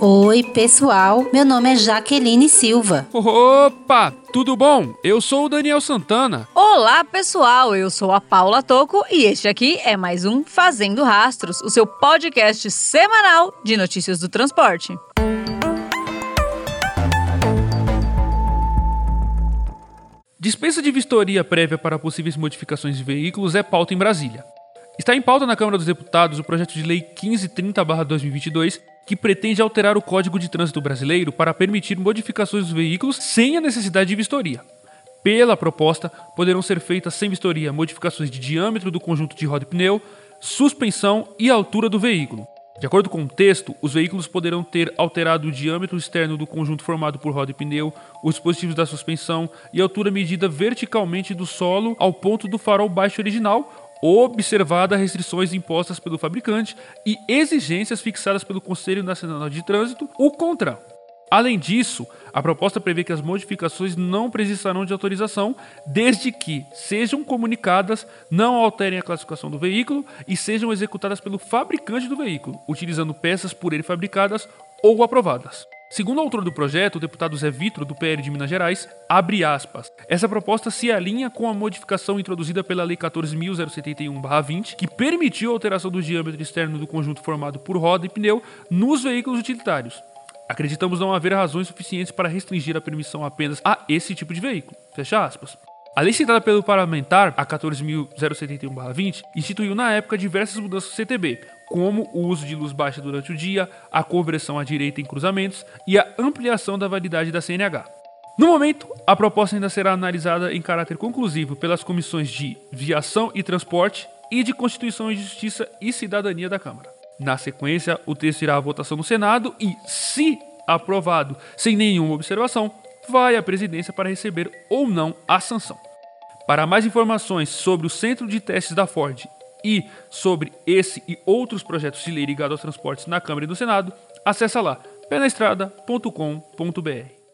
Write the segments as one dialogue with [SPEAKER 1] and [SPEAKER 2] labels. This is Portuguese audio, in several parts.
[SPEAKER 1] Oi, pessoal. Meu nome é Jaqueline Silva.
[SPEAKER 2] Opa, tudo bom? Eu sou o Daniel Santana.
[SPEAKER 3] Olá, pessoal. Eu sou a Paula Toco e este aqui é mais um Fazendo Rastros, o seu podcast semanal de notícias do transporte.
[SPEAKER 2] Dispensa de vistoria prévia para possíveis modificações de veículos é pauta em Brasília. Está em pauta na Câmara dos Deputados o projeto de lei 1530/2022 que pretende alterar o Código de Trânsito Brasileiro para permitir modificações dos veículos sem a necessidade de vistoria. Pela proposta, poderão ser feitas sem vistoria modificações de diâmetro do conjunto de roda e pneu, suspensão e altura do veículo. De acordo com o texto, os veículos poderão ter alterado o diâmetro externo do conjunto formado por roda e pneu, os dispositivos da suspensão e a altura medida verticalmente do solo ao ponto do farol baixo original observada restrições impostas pelo fabricante e exigências fixadas pelo Conselho Nacional de Trânsito, o CONTRAN. Além disso, a proposta prevê que as modificações não precisarão de autorização, desde que sejam comunicadas, não alterem a classificação do veículo e sejam executadas pelo fabricante do veículo, utilizando peças por ele fabricadas ou aprovadas. Segundo o autor do projeto, o deputado Zé Vitro, do PL de Minas Gerais, abre aspas. Essa proposta se alinha com a modificação introduzida pela Lei 14.071-20, que permitiu a alteração do diâmetro externo do conjunto formado por roda e pneu nos veículos utilitários. Acreditamos não haver razões suficientes para restringir a permissão apenas a esse tipo de veículo. Fecha aspas. A lei citada pelo parlamentar, a 14.071-20, instituiu na época diversas mudanças no CTB, como o uso de luz baixa durante o dia, a conversão à direita em cruzamentos e a ampliação da validade da CNH. No momento, a proposta ainda será analisada em caráter conclusivo pelas comissões de Viação e Transporte e de Constituição e Justiça e Cidadania da Câmara. Na sequência, o texto irá à votação no Senado e, se aprovado sem nenhuma observação, vai à presidência para receber ou não a sanção. Para mais informações sobre o Centro de Testes da Ford e sobre esse e outros projetos de lei ligados aos transportes na Câmara e no Senado, acessa lá penaestrada.com.br.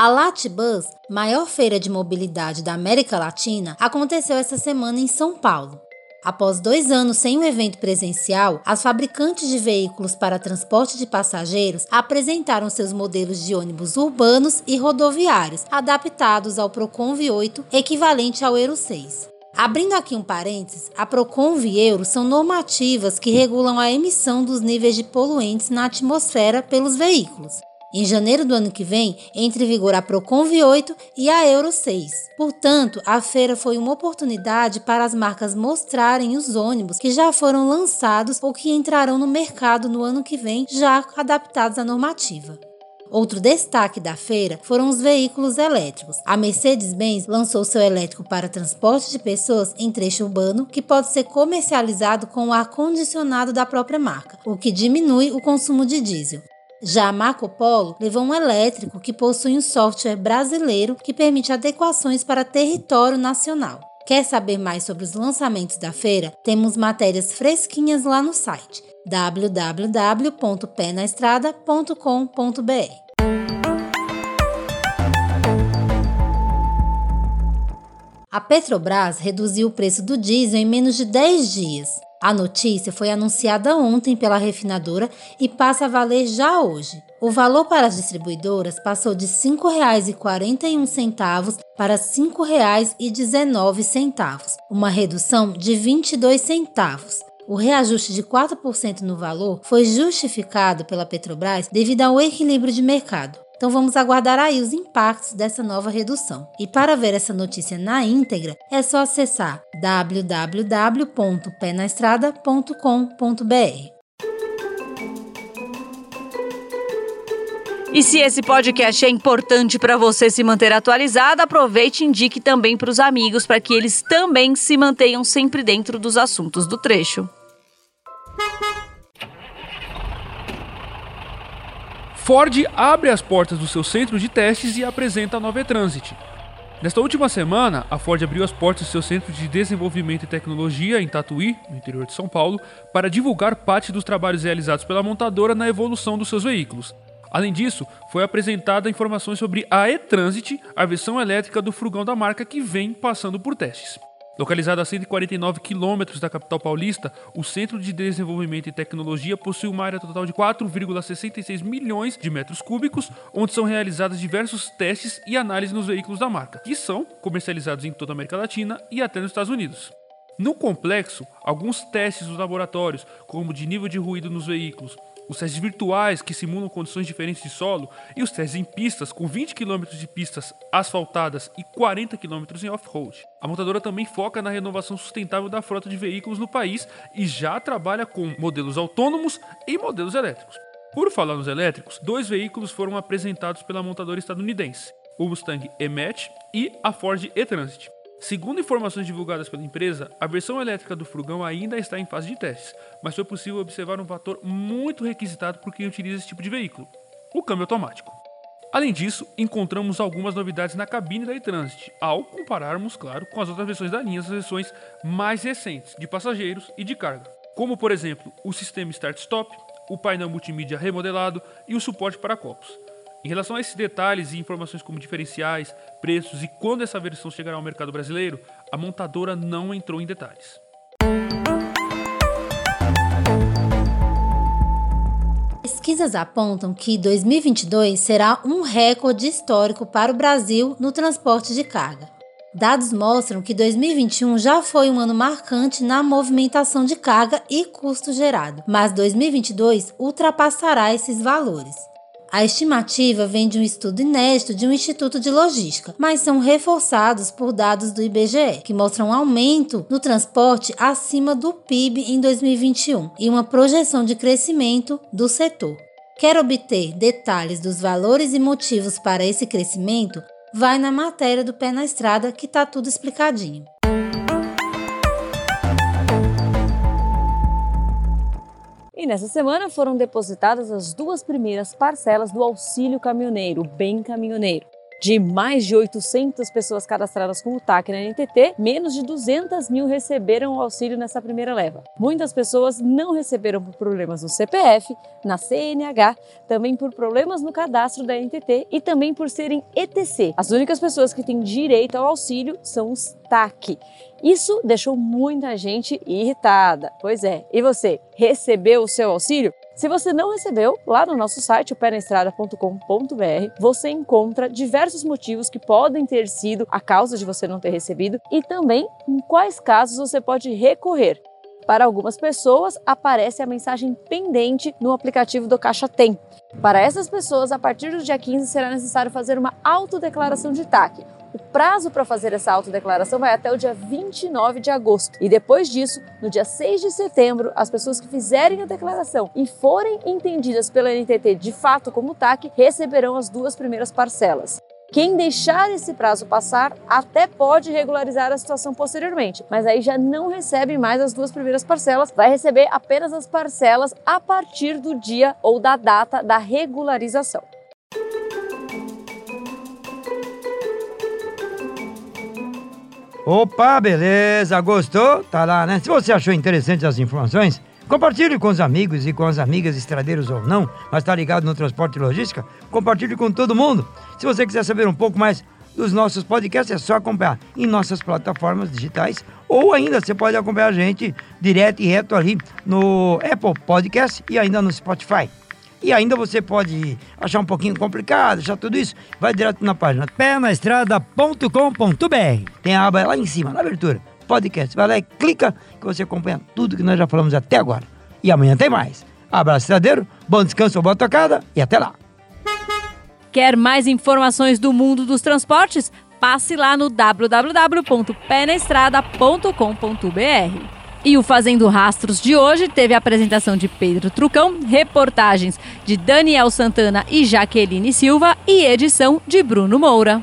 [SPEAKER 1] A Latbus, maior feira de mobilidade da América Latina, aconteceu essa semana em São Paulo. Após dois anos sem um evento presencial, as fabricantes de veículos para transporte de passageiros apresentaram seus modelos de ônibus urbanos e rodoviários, adaptados ao Proconv 8, equivalente ao Euro 6. Abrindo aqui um parênteses, a Proconv e Euro são normativas que regulam a emissão dos níveis de poluentes na atmosfera pelos veículos. Em janeiro do ano que vem, entre em vigor a Proconv 8 e a Euro 6. Portanto, a feira foi uma oportunidade para as marcas mostrarem os ônibus que já foram lançados ou que entrarão no mercado no ano que vem, já adaptados à normativa. Outro destaque da feira foram os veículos elétricos. A Mercedes-Benz lançou seu elétrico para transporte de pessoas em trecho urbano, que pode ser comercializado com o ar-condicionado da própria marca, o que diminui o consumo de diesel. Já Marco Polo levou um elétrico que possui um software brasileiro que permite adequações para território nacional. Quer saber mais sobre os lançamentos da feira? Temos matérias fresquinhas lá no site www.penaestrada.com.br. A Petrobras reduziu o preço do diesel em menos de 10 dias. A notícia foi anunciada ontem pela refinadora e passa a valer já hoje. O valor para as distribuidoras passou de R$ 5,41 para R$ 5,19, uma redução de 22 centavos. O reajuste de 4% no valor foi justificado pela Petrobras devido ao equilíbrio de mercado. Então vamos aguardar aí os impactos dessa nova redução. E para ver essa notícia na íntegra, é só acessar www.penaestrada.com.br.
[SPEAKER 3] E se esse podcast é importante para você se manter atualizado, aproveite e indique também para os amigos para que eles também se mantenham sempre dentro dos assuntos do trecho.
[SPEAKER 2] Ford abre as portas do seu centro de testes e apresenta a nova E-Transit. Nesta última semana, a Ford abriu as portas do seu centro de desenvolvimento e tecnologia em Tatuí, no interior de São Paulo, para divulgar parte dos trabalhos realizados pela montadora na evolução dos seus veículos. Além disso, foi apresentada informações sobre a E-Transit, a versão elétrica do frugão da marca que vem passando por testes. Localizado a 149 quilômetros da capital paulista, o Centro de Desenvolvimento e Tecnologia possui uma área total de 4,66 milhões de metros cúbicos, onde são realizados diversos testes e análises nos veículos da marca, que são comercializados em toda a América Latina e até nos Estados Unidos. No complexo, alguns testes nos laboratórios, como de nível de ruído nos veículos, os testes virtuais que simulam condições diferentes de solo e os testes em pistas com 20 km de pistas asfaltadas e 40 km em off-road. A montadora também foca na renovação sustentável da frota de veículos no país e já trabalha com modelos autônomos e modelos elétricos. Por falar nos elétricos, dois veículos foram apresentados pela montadora estadunidense, o Mustang E-Match e a Ford E-Transit. Segundo informações divulgadas pela empresa, a versão elétrica do Frugão ainda está em fase de testes, mas foi possível observar um fator muito requisitado por quem utiliza esse tipo de veículo: o câmbio automático. Além disso, encontramos algumas novidades na cabine da e-Transit, ao compararmos, claro, com as outras versões da linha, as versões mais recentes, de passageiros e de carga, como por exemplo o sistema Start-Stop, o painel multimídia remodelado e o suporte para copos. Em relação a esses detalhes e informações como diferenciais, preços e quando essa versão chegará ao mercado brasileiro, a montadora não entrou em detalhes.
[SPEAKER 1] Pesquisas apontam que 2022 será um recorde histórico para o Brasil no transporte de carga. Dados mostram que 2021 já foi um ano marcante na movimentação de carga e custo gerado, mas 2022 ultrapassará esses valores. A estimativa vem de um estudo inédito de um instituto de logística, mas são reforçados por dados do IBGE, que mostram um aumento no transporte acima do PIB em 2021 e uma projeção de crescimento do setor. Quer obter detalhes dos valores e motivos para esse crescimento? Vai na matéria do Pé na Estrada que tá tudo explicadinho.
[SPEAKER 3] E nessa semana foram depositadas as duas primeiras parcelas do auxílio caminhoneiro, Bem Caminhoneiro. De mais de 800 pessoas cadastradas com o TAC na NTT, menos de 200 mil receberam o auxílio nessa primeira leva. Muitas pessoas não receberam por problemas no CPF, na CNH, também por problemas no cadastro da NTT e também por serem ETC. As únicas pessoas que têm direito ao auxílio são os TAC. Isso deixou muita gente irritada. Pois é, e você, recebeu o seu auxílio? Se você não recebeu, lá no nosso site, penaestrada.com.br, você encontra diversos motivos que podem ter sido a causa de você não ter recebido e também em quais casos você pode recorrer. Para algumas pessoas, aparece a mensagem pendente no aplicativo do Caixa Tem. Para essas pessoas, a partir do dia 15 será necessário fazer uma autodeclaração de TAC o prazo para fazer essa autodeclaração vai até o dia 29 de agosto. E depois disso, no dia 6 de setembro, as pessoas que fizerem a declaração e forem entendidas pela NTT de fato como TAC receberão as duas primeiras parcelas. Quem deixar esse prazo passar até pode regularizar a situação posteriormente, mas aí já não recebe mais as duas primeiras parcelas, vai receber apenas as parcelas a partir do dia ou da data da regularização.
[SPEAKER 4] Opa, beleza, gostou? Tá lá, né? Se você achou interessante as informações, compartilhe com os amigos e com as amigas estradeiros ou não, mas tá ligado no transporte e logística, compartilhe com todo mundo. Se você quiser saber um pouco mais dos nossos podcasts, é só acompanhar em nossas plataformas digitais ou ainda você pode acompanhar a gente direto e reto ali no Apple Podcast e ainda no Spotify. E ainda você pode achar um pouquinho complicado, achar tudo isso, vai direto na página pernaestrada.com.br. Tem a aba lá em cima, na abertura, podcast. Vai lá e clica que você acompanha tudo que nós já falamos até agora. E amanhã tem mais. Abraço, estradeiro, bom descanso, boa tocada e até lá.
[SPEAKER 3] Quer mais informações do mundo dos transportes? Passe lá no www.penestrada.com.br. E o Fazendo Rastros de hoje teve a apresentação de Pedro Trucão, reportagens de Daniel Santana e Jaqueline Silva e edição de Bruno Moura.